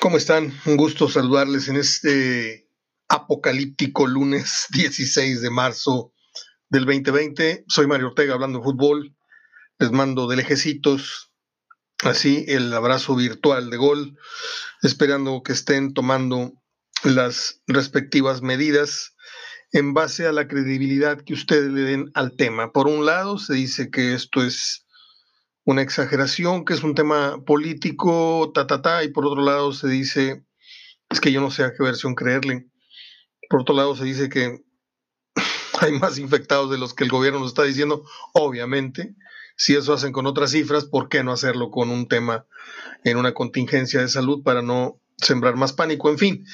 ¿Cómo están? Un gusto saludarles en este apocalíptico lunes 16 de marzo del 2020. Soy Mario Ortega hablando de fútbol. Les mando de lejecitos, así el abrazo virtual de gol, esperando que estén tomando las respectivas medidas en base a la credibilidad que ustedes le den al tema. Por un lado, se dice que esto es una exageración, que es un tema político, ta, ta, ta, y por otro lado se dice, es que yo no sé a qué versión creerle. Por otro lado se dice que hay más infectados de los que el gobierno nos está diciendo, obviamente. Si eso hacen con otras cifras, ¿por qué no hacerlo con un tema en una contingencia de salud para no sembrar más pánico? En fin,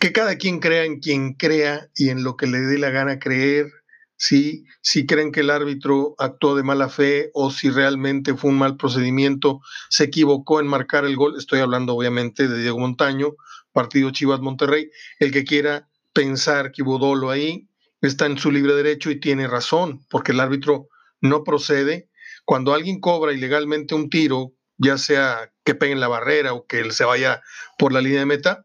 que cada quien crea en quien crea y en lo que le dé la gana creer si, creen que el árbitro actuó de mala fe o si realmente fue un mal procedimiento, se equivocó en marcar el gol. Estoy hablando obviamente de Diego Montaño, partido Chivas Monterrey. El que quiera pensar que hubo dolo ahí está en su libre derecho y tiene razón, porque el árbitro no procede. Cuando alguien cobra ilegalmente un tiro, ya sea que pegue en la barrera o que él se vaya por la línea de meta,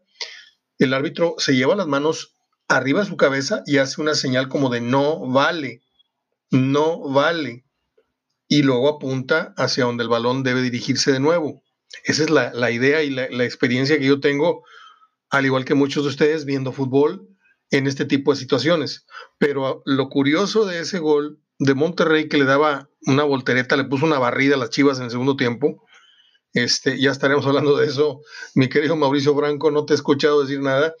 el árbitro se lleva las manos arriba su cabeza y hace una señal como de no vale, no vale. Y luego apunta hacia donde el balón debe dirigirse de nuevo. Esa es la, idea y la, la, experiencia que yo tengo, al igual que muchos de ustedes, viendo fútbol en este tipo de situaciones. Pero lo curioso de ese gol de Monterrey que le daba una voltereta, le puso una barrida a las Chivas en el segundo tiempo. Este, ya estaremos hablando de eso. Mi querido Mauricio Branco, no te he escuchado decir nada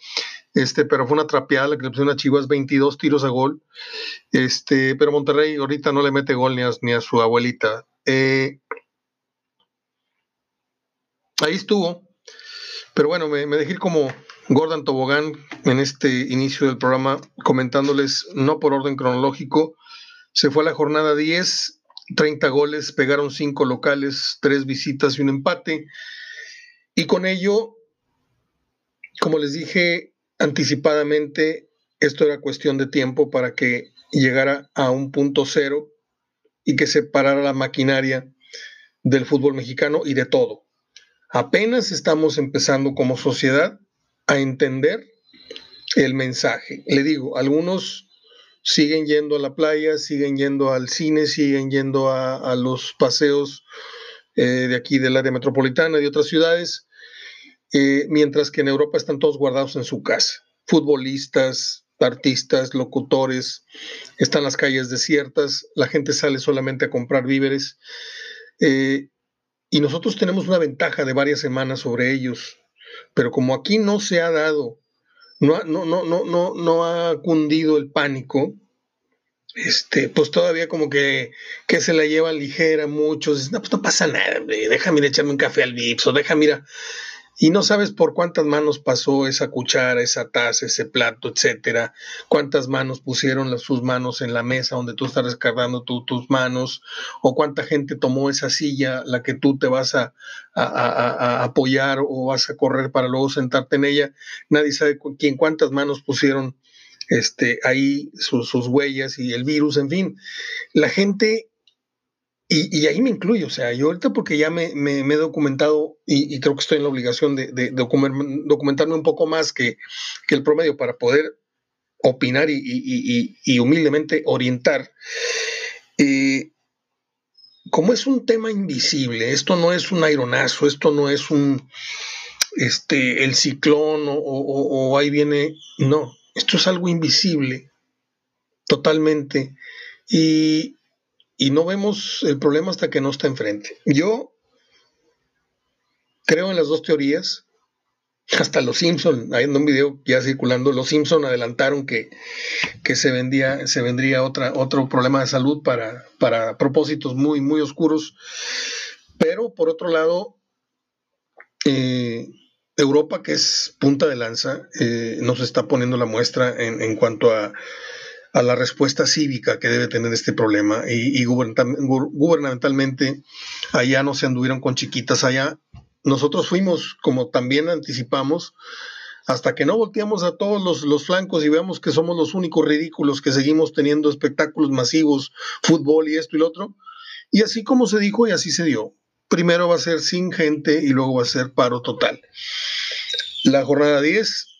este, pero fue una trapeada la que le pusieron a Chivas, 22 tiros a gol, este, pero Monterrey ahorita no le mete gol ni a, ni a su abuelita. Eh, ahí estuvo, pero bueno, me, me dejé ir como Gordon Tobogán en este inicio del programa comentándoles, no por orden cronológico, se fue a la jornada 10, 30 goles, pegaron 5 locales, 3 visitas y un empate, y con ello, como les dije, anticipadamente esto era cuestión de tiempo para que llegara a un punto cero y que se parara la maquinaria del fútbol mexicano y de todo. Apenas estamos empezando como sociedad a entender el mensaje. Le digo, algunos siguen yendo a la playa, siguen yendo al cine, siguen yendo a, los paseos eh, de aquí del área metropolitana, de otras ciudades, eh, mientras que en Europa están todos guardados en su casa. Futbolistas, artistas, locutores, están las calles desiertas, la gente sale solamente a comprar víveres. Eh, y nosotros tenemos una ventaja de varias semanas sobre ellos. Pero como aquí no se ha dado, no, no, no, no, no, no ha cundido el pánico, este, pues todavía como que, que se la llevan ligera muchos, no, pues no pasa nada, déjame ir echarme un café al Vips, o déjame mira y no sabes por cuántas manos pasó esa cuchara, esa taza, ese plato, etcétera, cuántas manos pusieron sus manos en la mesa donde tú estás descargando tus manos, o cuánta gente tomó esa silla, la que tú te vas a, apoyar o vas a correr para luego sentarte en ella. Nadie sabe quién, cuántas manos pusieron este, ahí sus, sus huellas y el virus, en fin. La gente y, ahí me incluyo, o sea, yo ahorita porque ya me, he documentado y, creo que estoy en la obligación de, documentarme un poco más que, el promedio para poder opinar y, humildemente orientar. Eh, como es un tema invisible, esto no es un aeronazo, esto no es un, este, el ciclón o, o ahí viene, no, esto es algo invisible, totalmente. Y, y no vemos el problema hasta que no está enfrente. Yo creo en las dos teorías. Hasta los Simpson, hay un video ya circulando, los Simpson adelantaron que, que se, vendía, se vendría otra, otro problema de salud para, para propósitos muy, muy oscuros. Pero por otro lado, eh, Europa, que es punta de lanza, eh, nos está poniendo la muestra en, en cuanto a a la respuesta cívica que debe tener este problema y, gubernamentalmente allá no se anduvieron con chiquitas allá. Nosotros fuimos, como también anticipamos, hasta que no volteamos a todos los, los, flancos y veamos que somos los únicos ridículos que seguimos teniendo espectáculos masivos, fútbol y esto y lo otro. Y así como se dijo y así se dio. primero va a ser sin gente y luego va a ser paro total. La jornada 10,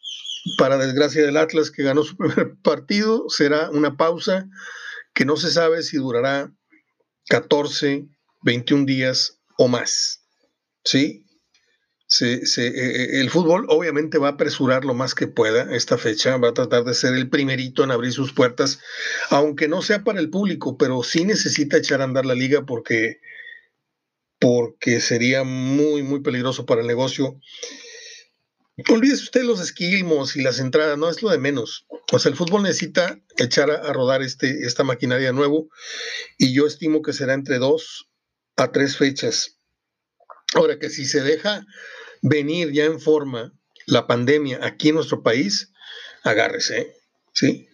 para desgracia del Atlas que ganó su primer partido, será una pausa que no se sabe si durará 14, 21 días o más. ¿Sí? Se, eh, eh, el fútbol obviamente va a apresurar lo más que pueda esta fecha, va a tratar de ser el primerito en abrir sus puertas, aunque no sea para el público, pero sí necesita echar a andar la liga porque, porque sería muy, muy peligroso para el negocio. Olvídese usted los esquilmos y las entradas, no es lo de menos. O sea, el fútbol necesita echar a, rodar este, esta maquinaria nuevo y yo estimo que será entre dos a tres fechas. Ahora que si se deja venir ya en forma la pandemia aquí en nuestro país, agárrese, ¿sí?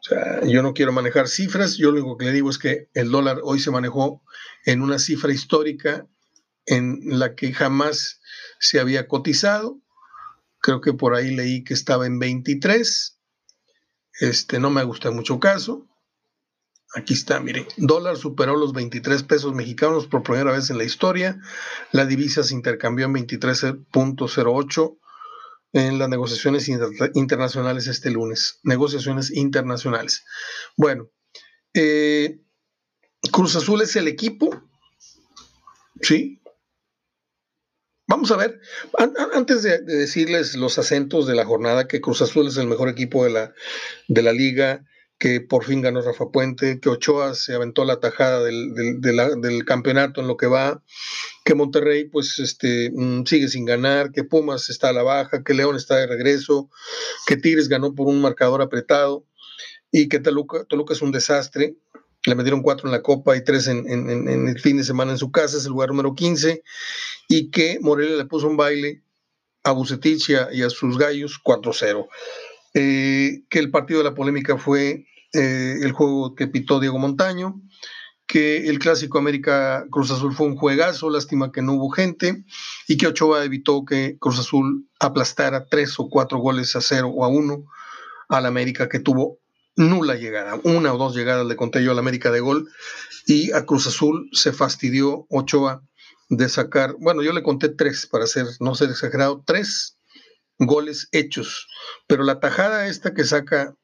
O sea, yo no quiero manejar cifras, yo lo único que le digo es que el dólar hoy se manejó en una cifra histórica en la que jamás se había cotizado. Creo que por ahí leí que estaba en 23. Este no me gusta mucho caso. Aquí está, mire, dólar superó los 23 pesos mexicanos por primera vez en la historia. La divisa se intercambió en 23.08 en las negociaciones internacionales este lunes. Negociaciones internacionales. Bueno, eh, Cruz Azul es el equipo. Sí. Vamos a ver, antes de, decirles los acentos de la jornada, que Cruz Azul es el mejor equipo de la, de la liga, que por fin ganó Rafa Puente, que Ochoa se aventó la tajada del, campeonato en lo que va, que Monterrey pues este, mm, sigue sin ganar, que Pumas está a la baja, que León está de regreso, que Tigres ganó por un marcador apretado y que Toluca, Toluca es un desastre. Le metieron cuatro en la Copa y tres en, el fin de semana en su casa, es el lugar número 15, y que Morelia le puso un baile a Bucetich y a sus gallos 4-0. Eh, que el partido de la polémica fue eh, el juego que pitó Diego Montaño, que el clásico América Cruz Azul fue un juegazo, lástima que no hubo gente, y que Ochoa evitó que Cruz Azul aplastara tres o cuatro goles a cero o a uno al América, que tuvo nula llegada, una o dos llegadas le conté yo al América de gol, y a Cruz Azul se fastidió Ochoa de sacar, bueno, yo le conté tres, para ser, no ser exagerado, tres goles hechos. Pero la tajada esta que saca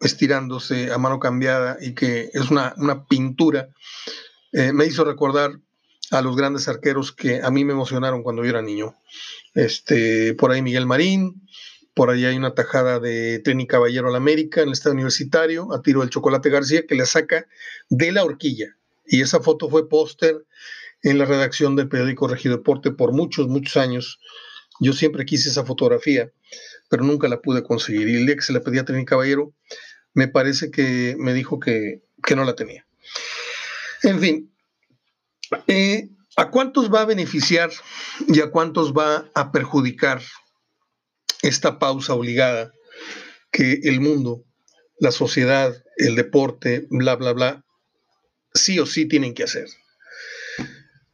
estirándose a mano cambiada y que es una, pintura, eh, me hizo recordar a los grandes arqueros que a mí me emocionaron cuando yo era niño. Este, por ahí Miguel Marín, por ahí hay una tajada de Trini Caballero al América en el estado universitario, a tiro del Chocolate García, que le saca de la horquilla. Y esa foto fue póster en la redacción del periódico Regido Deporte por muchos, muchos años. Yo siempre quise esa fotografía, pero nunca la pude conseguir. Y el día que se la pedí a Trini Caballero, me parece que me dijo que, no la tenía. En fin, eh, ¿a cuántos va a beneficiar y a cuántos va a perjudicar esta pausa obligada que el mundo, la sociedad, el deporte, bla, bla, bla, sí o sí tienen que hacer?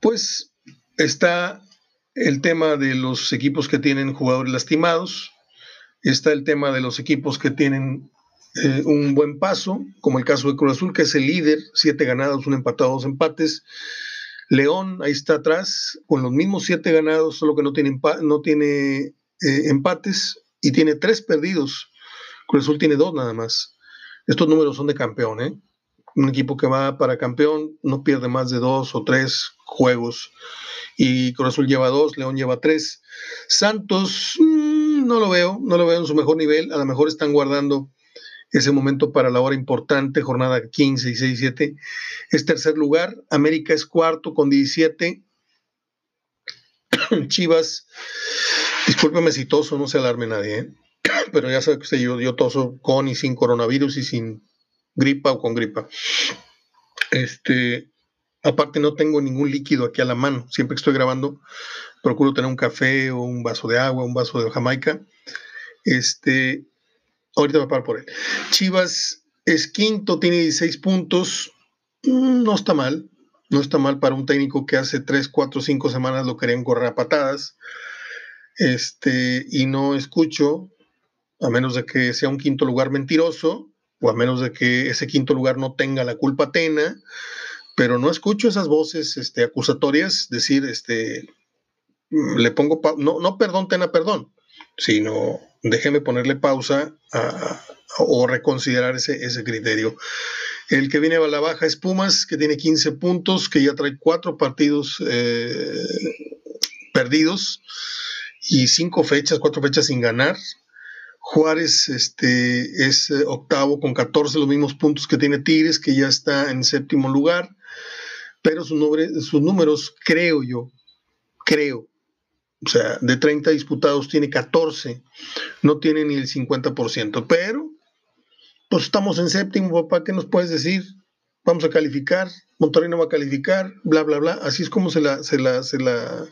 Pues está el tema de los equipos que tienen jugadores lastimados, está el tema de los equipos que tienen eh, un buen paso, como el caso de Cruz Azul, que es el líder, siete ganados, un empatado, dos empates. León, ahí está atrás, con los mismos siete ganados, solo que no tiene, no tiene eh, empates y tiene tres perdidos. Cruz tiene dos nada más. Estos números son de campeón, ¿eh? Un equipo que va para campeón no pierde más de dos o tres juegos y Cruz Azul lleva dos, León lleva tres. Santos, mm, no lo veo, no lo veo en su mejor nivel, a lo mejor están guardando ese momento para la hora importante, jornada 15 y 6 7. Es tercer lugar, América es cuarto con 17. Chivas, discúlpeme si toso, no se alarme nadie, ¿eh? pero ya sabe que usted, yo, yo toso con y sin coronavirus y sin gripa o con gripa. Este, Aparte no tengo ningún líquido aquí a la mano. Siempre que estoy grabando procuro tener un café o un vaso de agua, un vaso de jamaica. Este, ahorita me paro por él. Chivas es quinto, tiene 16 puntos. Mm, no está mal. No está mal para un técnico que hace 3, 4, 5 semanas lo querían correr a patadas. Este, y no escucho, a menos de que sea un quinto lugar mentiroso, o a menos de que ese quinto lugar no tenga la culpa Tena, pero no escucho esas voces este, acusatorias decir, este, le pongo, no, no perdón, tena perdón, sino déjeme ponerle pausa o reconsiderar ese, ese criterio. El que viene a la baja es Pumas, que tiene 15 puntos, que ya trae cuatro partidos eh, perdidos y cinco fechas, cuatro fechas sin ganar. Juárez este, es eh, octavo con 14, los mismos puntos que tiene Tigres, que ya está en séptimo lugar. Pero sus, sus números, creo yo, creo, o sea, de 30 disputados tiene 14, no tiene ni el 50%, pero pues estamos en séptimo, papá, ¿qué nos puedes decir? Vamos a calificar, Monterrey no va a calificar, bla, bla, bla, así es como se la, se la, se la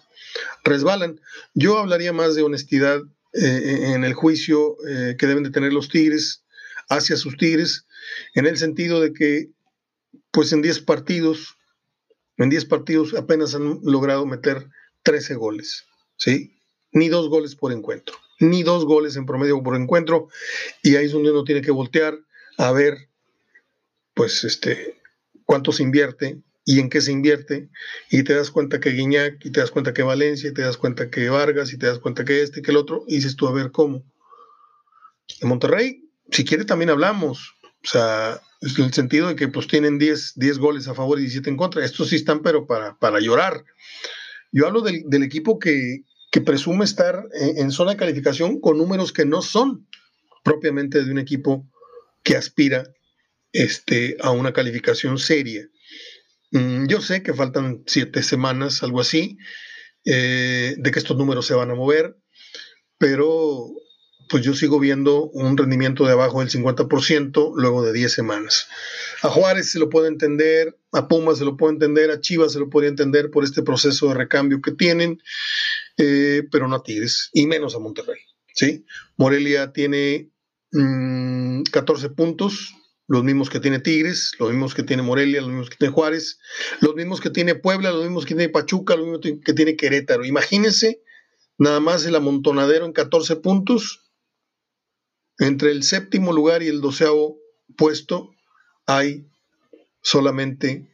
resbalan. Yo hablaría más de honestidad eh, en el juicio eh, que deben de tener los Tigres hacia sus Tigres, en el sentido de que, pues en 10 partidos, en 10 partidos apenas han logrado meter 13 goles. ¿sí? Ni dos goles por encuentro, ni dos goles en promedio por encuentro, y ahí es donde uno tiene que voltear a ver, pues, este, cuánto se invierte y en qué se invierte, y te das cuenta que Guiñac, y te das cuenta que Valencia, y te das cuenta que Vargas, y te das cuenta que este, que el otro, y dices tú, a ver cómo. En Monterrey, si quiere, también hablamos. O sea, en el sentido de que pues tienen 10, 10 goles a favor y 17 en contra. Estos sí están, pero para, para llorar. Yo hablo del, equipo que, presume estar en, zona de calificación con números que no son propiamente de un equipo que aspira este, a una calificación seria. Mm, yo sé que faltan siete semanas, algo así, eh, de que estos números se van a mover, pero pues yo sigo viendo un rendimiento de abajo del 50% luego de 10 semanas. A Juárez se lo puede entender, a Pumas se lo puede entender, a Chivas se lo puede entender por este proceso de recambio que tienen, eh, pero no a Tigres, y menos a Monterrey. ¿sí? Morelia tiene 14 mm, puntos, los mismos que tiene Tigres, los mismos que tiene Morelia, los mismos que tiene Juárez, los mismos que tiene Puebla, los mismos que tiene Pachuca, los mismos que tiene Querétaro. Imagínense nada más el amontonadero en 14 puntos entre el séptimo lugar y el doceavo puesto hay solamente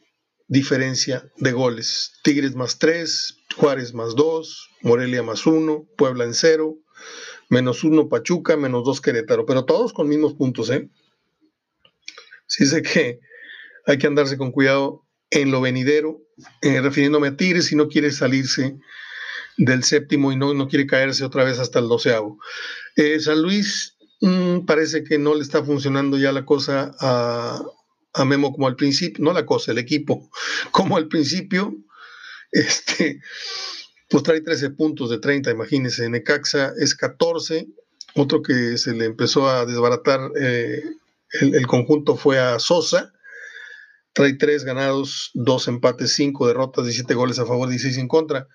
diferencia de goles. Tigres más 3, Juárez más 2, Morelia más 1, Puebla en 0, menos 1 Pachuca, menos 2 Querétaro, pero todos con mismos puntos, ¿eh? Sí sé que hay que andarse con cuidado en lo venidero, eh, refiriéndome a Tigres si no quiere salirse del séptimo y no, no quiere caerse otra vez hasta el doceavo. Eh, San Luis Mm, parece que no le está funcionando ya la cosa a, Memo como al principio, no la cosa, el equipo, como al principio, este, pues trae 13 puntos de 30, imagínense, Necaxa es 14, otro que se le empezó a desbaratar eh, el, el, conjunto fue a Sosa, trae 3 ganados, 2 empates, 5 derrotas, 17 goles a favor, 16 en contra.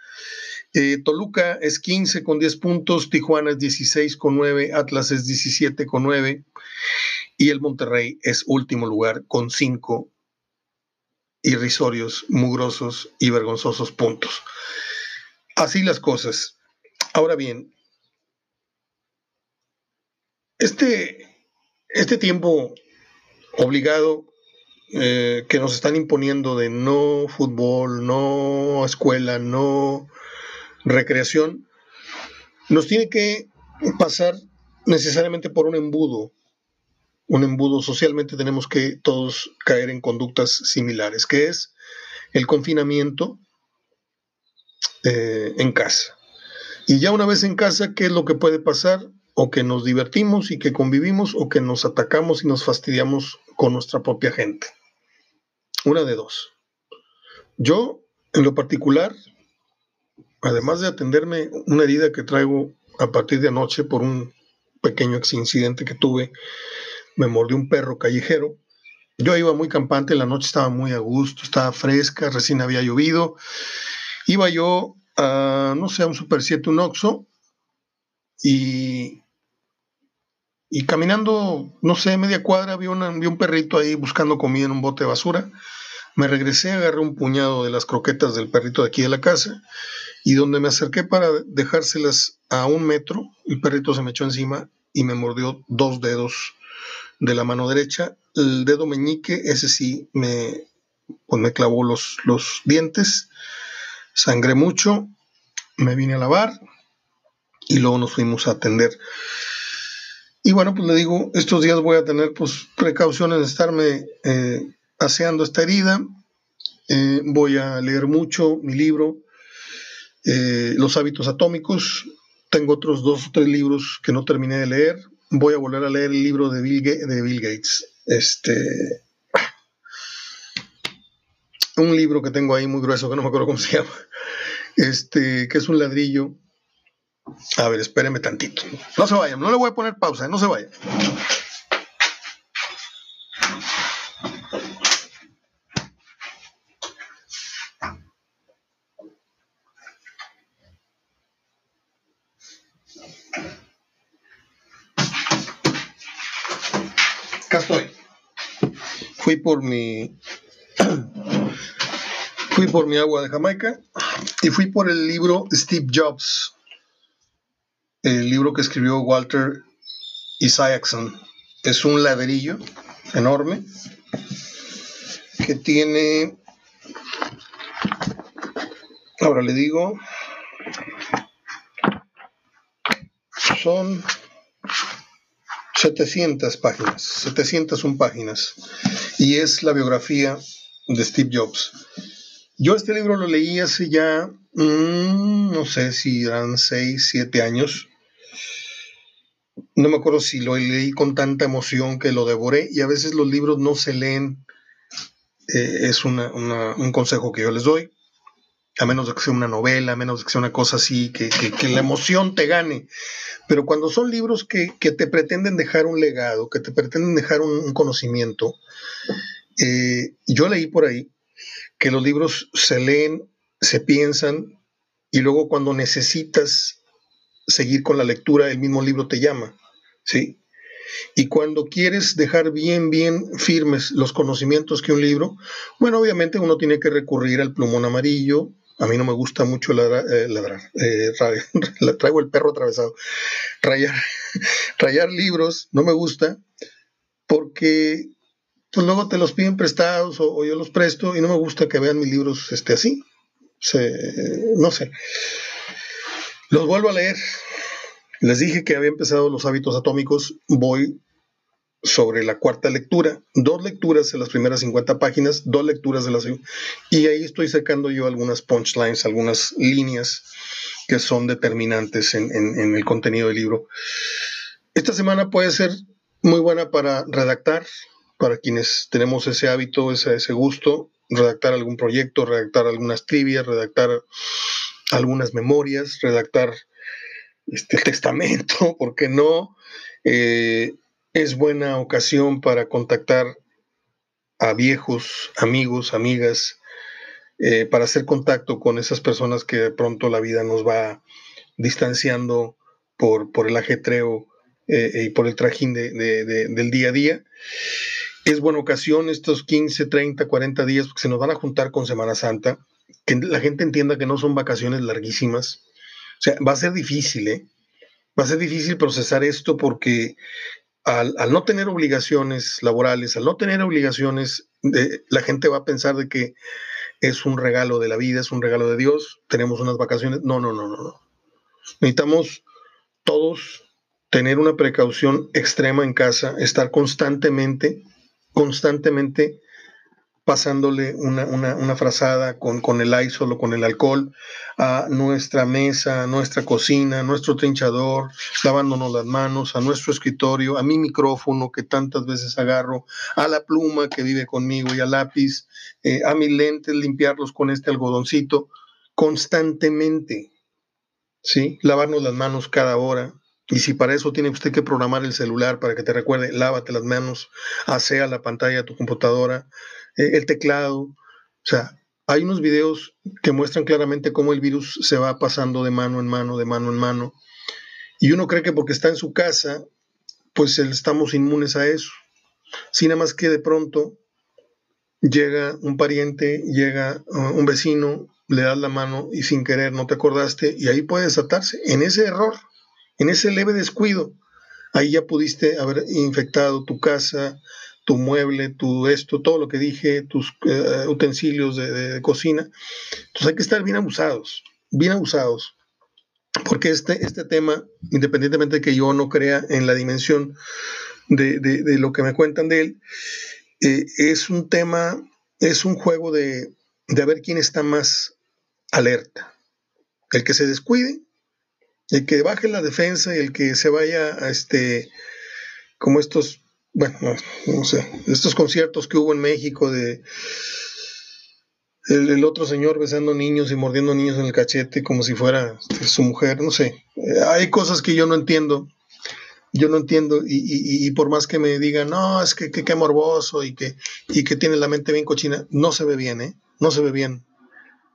Eh, Toluca es 15 con 10 puntos, Tijuana es 16 con 9, Atlas es 17 con 9 y el Monterrey es último lugar con 5 irrisorios, mugrosos y vergonzosos puntos. Así las cosas. Ahora bien, este, este tiempo obligado eh, que nos están imponiendo de no fútbol, no escuela, no recreación, nos tiene que pasar necesariamente por un embudo. Un embudo socialmente tenemos que todos caer en conductas similares, que es el confinamiento eh, en casa. Y ya una vez en casa, ¿qué es lo que puede pasar? O que nos divertimos y que convivimos, o que nos atacamos y nos fastidiamos con nuestra propia gente. Una de dos. Yo, en lo particular, además de atenderme una herida que traigo a partir de anoche por un pequeño incidente que tuve, me mordió un perro callejero. Yo iba muy campante, la noche estaba muy a gusto, estaba fresca, recién había llovido. Iba yo a, no sé, a un Super 7, un Oxxo, y, y caminando, no sé, media cuadra, vi, vi un perrito ahí buscando comida en un bote de basura. Me regresé, agarré un puñado de las croquetas del perrito de aquí de la casa y donde me acerqué para dejárselas a un metro, el perrito se me echó encima y me mordió dos dedos de la mano derecha. El dedo meñique, ese sí, me, pues me clavó los, los dientes, sangré mucho, me vine a lavar y luego nos fuimos a atender. Y bueno, pues le digo, estos días voy a tener pues precauciones de estarme eh, aseando esta herida. Eh, voy a leer mucho mi libro, eh, Los hábitos atómicos. Tengo otros dos o tres libros que no terminé de leer. Voy a volver a leer el libro de Bill, de Bill Gates. Este, un libro que tengo ahí muy grueso, que no me acuerdo cómo se llama, este, que es un ladrillo a ver, espéreme tantito. No se vayan, no le voy a poner pausa, no se vayan. Acá estoy. Fui por mi fui por mi agua de Jamaica y fui por el libro Steve Jobs el libro que escribió Walter Isaacson. Es un ladrillo enorme que tiene, ahora le digo, son 700 páginas, 701 páginas, y es la biografía de Steve Jobs. Yo este libro lo leí hace ya, mm, no sé si eran 6, 7 años, no me acuerdo si lo leí con tanta emoción que lo devoré y a veces los libros no se leen, eh, es un consejo que yo les doy, a menos de que sea una novela, a menos de que sea una cosa así, que, la emoción te gane. Pero cuando son libros que, te pretenden dejar un legado, que te pretenden dejar un, conocimiento, eh, yo leí por ahí que los libros se leen, se piensan y luego cuando necesitas seguir con la lectura, el mismo libro te llama. ¿Sí? Y cuando quieres dejar bien, bien firmes los conocimientos que un libro, bueno, obviamente uno tiene que recurrir al plumón amarillo. A mí no me gusta mucho ladrar, eh, eh, traigo el perro atravesado, rayar, rayar libros, no me gusta, porque pues luego te los piden prestados o, yo los presto y no me gusta que vean mis libros este, así. no sé. Los vuelvo a leer, les dije que había empezado los hábitos atómicos, voy sobre la cuarta lectura, dos lecturas en las primeras 50 páginas, dos lecturas de las... Y ahí estoy sacando yo algunas punchlines, algunas líneas que son determinantes en, el contenido del libro. Esta semana puede ser muy buena para redactar, para quienes tenemos ese hábito, ese, ese gusto, redactar algún proyecto, redactar algunas trivias, redactar algunas memorias, redactar este, testamento, porque no? Eh, es buena ocasión para contactar a viejos, amigos, amigas, eh, para hacer contacto con esas personas que de pronto la vida nos va distanciando por, por el ajetreo eh, y por el trajín del día a día. Es buena ocasión estos 15, 30, 40 días, porque se nos van a juntar con Semana Santa, que la gente entienda que no son vacaciones larguísimas, o sea, va a ser difícil, ¿eh? Va a ser difícil procesar esto porque al, no tener obligaciones laborales, al no tener obligaciones, la gente va a pensar de que es un regalo de la vida, es un regalo de Dios, tenemos unas vacaciones. No, no, no, no, no. Necesitamos todos tener una precaución extrema en casa, estar constantemente, constantemente pasándole una, una, frazada con, con el ISOL o con el alcohol a nuestra mesa, a nuestra cocina, a nuestro trinchador, lavándonos las manos, a nuestro escritorio, a mi micrófono que tantas veces agarro, a la pluma que vive conmigo y al lápiz, eh, a mis lentes, limpiarlos con este algodoncito, constantemente, ¿sí? Lavarnos las manos cada hora, y si para eso tiene usted que programar el celular para que te recuerde, lávate las manos, asea la pantalla de tu computadora, eh, el teclado. O sea, hay unos videos que muestran claramente cómo el virus se va pasando de mano en mano, de mano en mano. Y uno cree que porque está en su casa, pues estamos inmunes a eso. Sin nada más que de pronto llega un pariente, llega uh, un vecino, le das la mano y sin querer no te acordaste y ahí puede desatarse. En ese error, en ese leve descuido, ahí ya pudiste haber infectado tu casa, tu mueble, tu esto, todo lo que dije, tus eh, utensilios de, cocina. Entonces hay que estar bien abusados, bien abusados. Porque este, este tema, independientemente de que yo no crea en la dimensión de, lo que me cuentan de él, eh, es un tema, es un juego de, de ver quién está más alerta. El que se descuide, el que baje la defensa y el que se vaya a este, como estos bueno, no, sé, estos conciertos que hubo en México de el, otro señor besando niños y mordiendo niños en el cachete como si fuera este, su mujer, no sé. Eh, hay cosas que yo no entiendo. Yo no entiendo, y, por más que me digan, no, es que qué morboso y que, y que tiene la mente bien cochina, no se ve bien, ¿eh? No se ve bien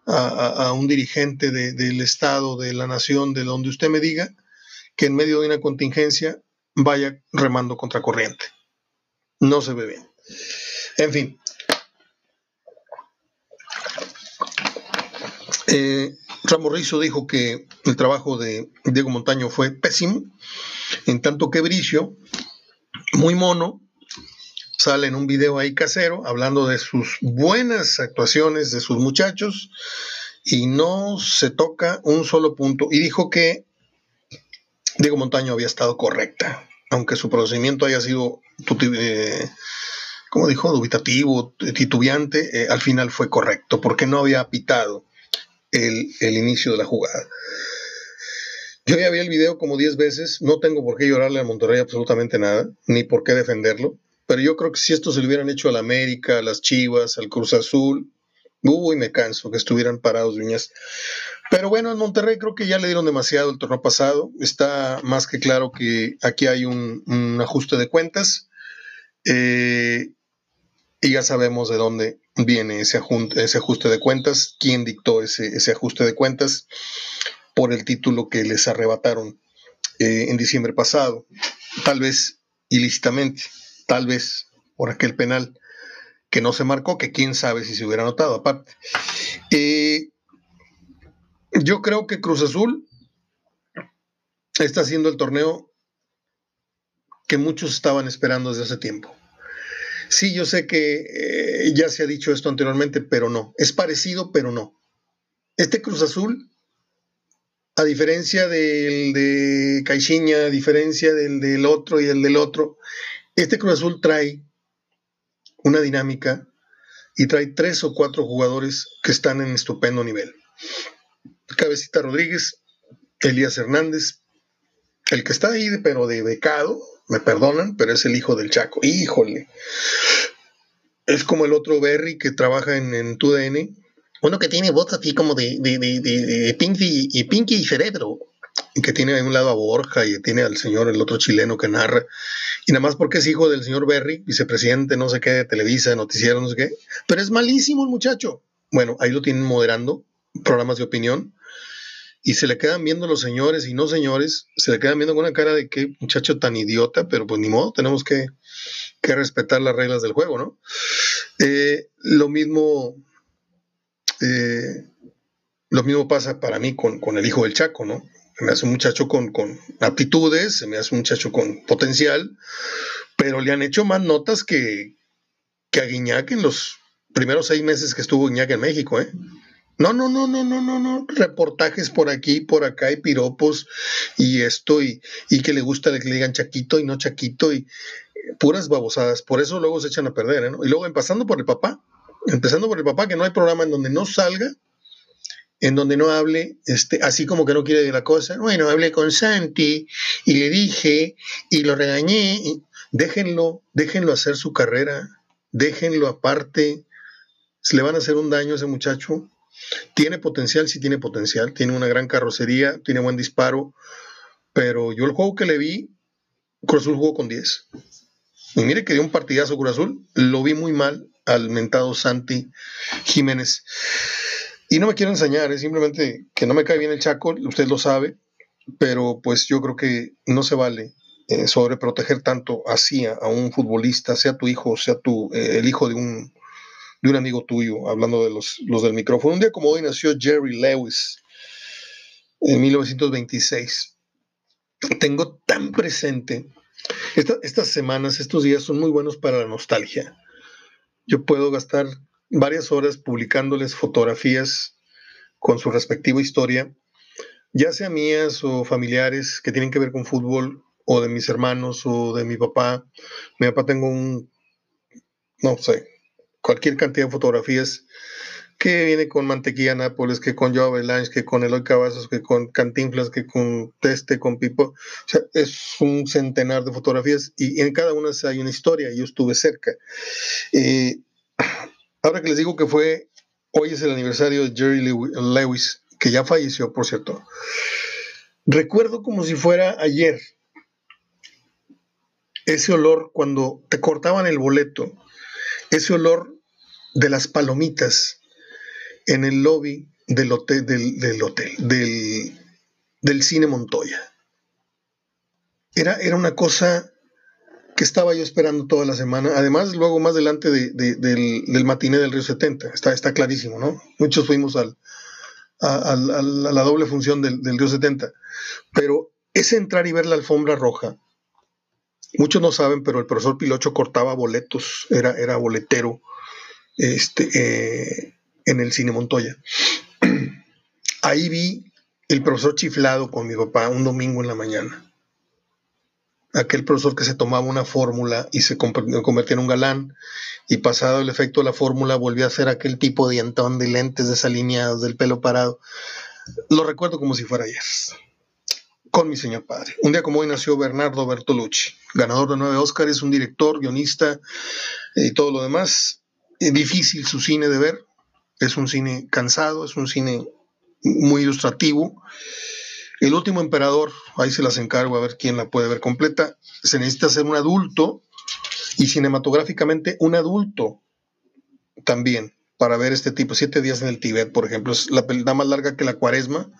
a, un dirigente del Estado, de la nación, de donde usted me diga que en medio de una contingencia vaya remando contra corriente no se ve bien. En fin. Eh, Ramos dijo que el trabajo de Diego Montaño fue pésimo, en tanto que Bricio, muy mono, sale en un video ahí casero hablando de sus buenas actuaciones de sus muchachos y no se toca un solo punto. Y dijo que Diego Montaño había estado correcta aunque su procedimiento haya sido, eh, como dijo, dubitativo, titubeante, eh, al final fue correcto, porque no había pitado el, inicio de la jugada. Yo ya vi el video como 10 veces, no tengo por qué llorarle a Monterrey absolutamente nada, ni por qué defenderlo, pero yo creo que si esto se lo hubieran hecho al América, a las Chivas, al Cruz Azul, hubo y me canso que estuvieran parados viñas. Pero bueno, en Monterrey creo que ya le dieron demasiado el torneo pasado. Está más que claro que aquí hay un, ajuste de cuentas. Eh, y ya sabemos de dónde viene ese, ese ajuste de cuentas, quién dictó ese, ajuste de cuentas por el título que les arrebataron eh, en diciembre pasado. Tal vez ilícitamente, tal vez por aquel penal que no se marcó, que quién sabe si se hubiera notado aparte. Eh, yo creo que Cruz Azul está haciendo el torneo que muchos estaban esperando desde hace tiempo. Sí, yo sé que eh, ya se ha dicho esto anteriormente, pero no. Es parecido, pero no. Este Cruz Azul, a diferencia del de Caixinha, a diferencia del del otro y el del otro, este Cruz Azul trae una dinámica y trae tres o cuatro jugadores que están en estupendo nivel. Cabecita Rodríguez, Elías Hernández, el que está ahí, pero de becado, me perdonan, pero es el hijo del Chaco. Híjole. Es como el otro Berry que trabaja en, en TUDN. Uno que tiene voz así como de, de, de, de Pinky, y Pinky y Cerebro. Y que tiene a un lado a Borja y tiene al señor, el otro chileno que narra. Y nada más porque es hijo del señor Berry, vicepresidente, no sé qué, de Televisa, de noticiero, no sé qué. Pero es malísimo el muchacho. Bueno, ahí lo tienen moderando programas de opinión y se le quedan viendo los señores y no señores, se le quedan viendo con una cara de qué muchacho tan idiota, pero pues ni modo, tenemos que, respetar las reglas del juego, ¿no? Eh, lo mismo, eh, lo mismo pasa para mí con, el hijo del Chaco, ¿no? Se me hace un muchacho con, con aptitudes, se me hace un muchacho con potencial, pero le han hecho más notas que, que a Guiñac en los primeros seis meses que estuvo Guiñac en México, ¿eh? No, no, no, no, no, no, no. Reportajes por aquí, por acá, y piropos, y esto, y, que le gusta que le digan chaquito y no chaquito, y eh, puras babosadas. Por eso luego se echan a perder, ¿eh? ¿no? Y luego empezando por el papá, empezando por el papá, que no hay programa en donde no salga, en donde no hable, este, así como que no quiere de la cosa. Bueno, hablé con Santi y le dije y lo regañé. déjenlo, déjenlo hacer su carrera, déjenlo aparte. Se le van a hacer un daño a ese muchacho tiene potencial, sí tiene potencial, tiene una gran carrocería, tiene buen disparo, pero yo el juego que le vi, Cruz Azul jugó con 10. Y mire que dio un partidazo Cruz Azul, lo vi muy mal al mentado Santi Jiménez. Y no me quiero enseñar, es simplemente que no me cae bien el Chaco, usted lo sabe, pero pues yo creo que no se vale eh, sobreproteger tanto así a, un futbolista, sea tu hijo, sea tu, eh, el hijo de un de un amigo tuyo, hablando de los, los del micrófono. Un día como hoy nació Jerry Lewis en 1926. Tengo tan presente estas semanas, estos días son muy buenos para la nostalgia. Yo puedo gastar varias horas publicándoles fotografías con su respectiva historia, ya sea mías o familiares que tienen que ver con fútbol, o de mis hermanos, o de mi papá. Mi papá tengo un, no sé, cualquier cantidad de fotografías que viene con Mantequilla Nápoles, que con Joe Avalanche, que con Eloy Cavazos, que con Cantinflas, que con Teste, con Pipo. O sea, es un centenar de fotografías y en cada una hay una historia. Yo estuve cerca. Eh, ahora que les digo que fue, hoy es el aniversario de Jerry Lewis, que ya falleció, por cierto. Recuerdo como si fuera ayer ese olor cuando te cortaban el boleto, ese olor de las palomitas en el lobby del hotel, del, cine Montoya. Era, era una cosa que estaba yo esperando toda la semana. Además, luego más adelante del, del matiné del Río 70, está, está clarísimo, ¿no? Muchos fuimos al, a, la doble función del, del Río 70. Pero ese entrar y ver la alfombra roja, muchos no saben, pero el profesor Pilocho cortaba boletos, era, era boletero. Este, eh, en el Cine Montoya. Ahí vi el profesor chiflado con mi papá un domingo en la mañana. Aquel profesor que se tomaba una fórmula y se convertía en un galán, y pasado el efecto de la fórmula volvió a ser aquel tipo de dientón de lentes desalineados, del pelo parado. Lo recuerdo como si fuera ayer. Con mi señor padre. Un día como hoy nació Bernardo Bertolucci, ganador de nueve Óscares, un director, guionista y todo lo demás. difícil su cine de ver, es un cine cansado, es un cine muy ilustrativo. El último emperador, ahí se las encargo a ver quién la puede ver completa. Se necesita ser un adulto y cinematográficamente un adulto también para ver este tipo. Siete días en el Tíbet, por ejemplo, es la película más larga que la cuaresma.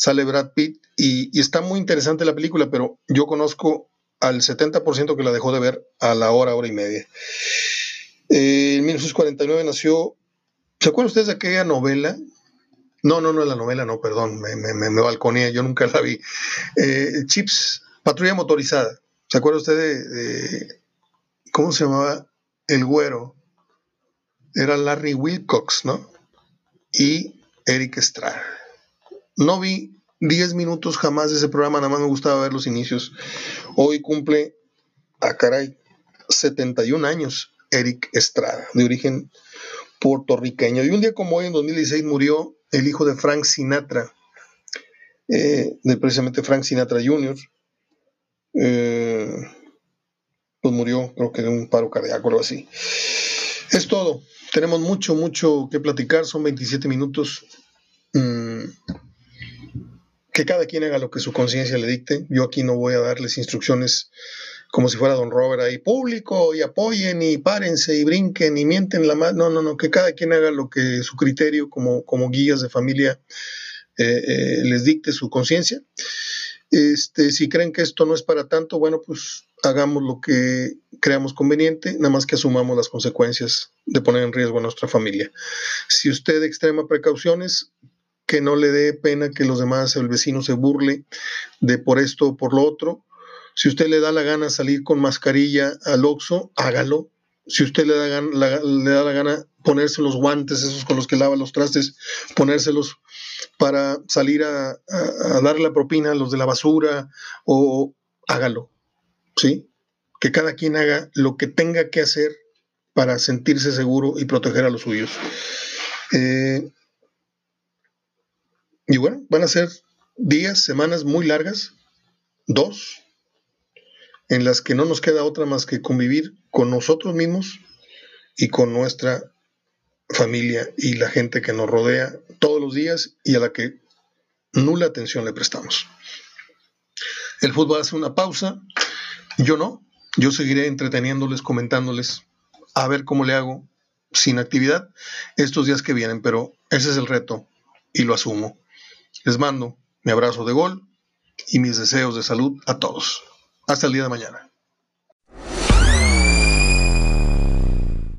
Sale Brad Pitt y, está muy interesante la película, pero yo conozco al 70% que la dejó de ver a la hora, hora y media. Eh, en 1949 nació ¿Se acuerdan ustedes de aquella novela? No, no, no, la novela no, perdón, me, me, me balconé, yo nunca la vi. Eh, Chips, Patrulla Motorizada. ¿Se acuerda usted de, cómo se llamaba? El güero. Era Larry Wilcox, ¿no? Y Eric Estrada. No vi 10 minutos jamás de ese programa, nada más me gustaba ver los inicios. Hoy cumple, a ah, caray, 71 años Eric Estrada, de origen puertorriqueño. Y un día como hoy, en 2016, murió el hijo de Frank Sinatra, eh, precisamente Frank Sinatra Jr. Eh, pues murió, creo que de un paro cardíaco o algo así. Es todo. Tenemos mucho, mucho que platicar. Son 27 minutos. Mm, que cada quien haga lo que su conciencia le dicte. Yo aquí no voy a darles instrucciones como si fuera Don Robert ahí, público, y apoyen, y párense, y brinquen, y mienten la mano. No, no, no, que cada quien haga lo que su criterio como, como guías de familia eh, eh, les dicte su conciencia. Este, si creen que esto no es para tanto, bueno, pues hagamos lo que creamos conveniente, nada más que asumamos las consecuencias de poner en riesgo a nuestra familia. Si usted extrema precauciones, que no le dé pena que los demás, el vecino se burle de por esto o por lo otro, si usted le da la gana salir con mascarilla al Oxxo, hágalo. Si usted le da, la, le da la gana ponerse los guantes, esos con los que lava los trastes, ponérselos para salir a, darle la propina a los de la basura, o hágalo. ¿Sí? Que cada quien haga lo que tenga que hacer para sentirse seguro y proteger a los suyos. Eh, y bueno, van a ser días, semanas muy largas, dos, en las que no nos queda otra más que convivir con nosotros mismos y con nuestra familia y la gente que nos rodea todos los días y a la que nula atención le prestamos. El fútbol hace una pausa, yo no, yo seguiré entreteniéndoles, comentándoles, a ver cómo le hago sin actividad estos días que vienen, pero ese es el reto y lo asumo. Les mando mi abrazo de gol y mis deseos de salud a todos. Hasta el día de mañana.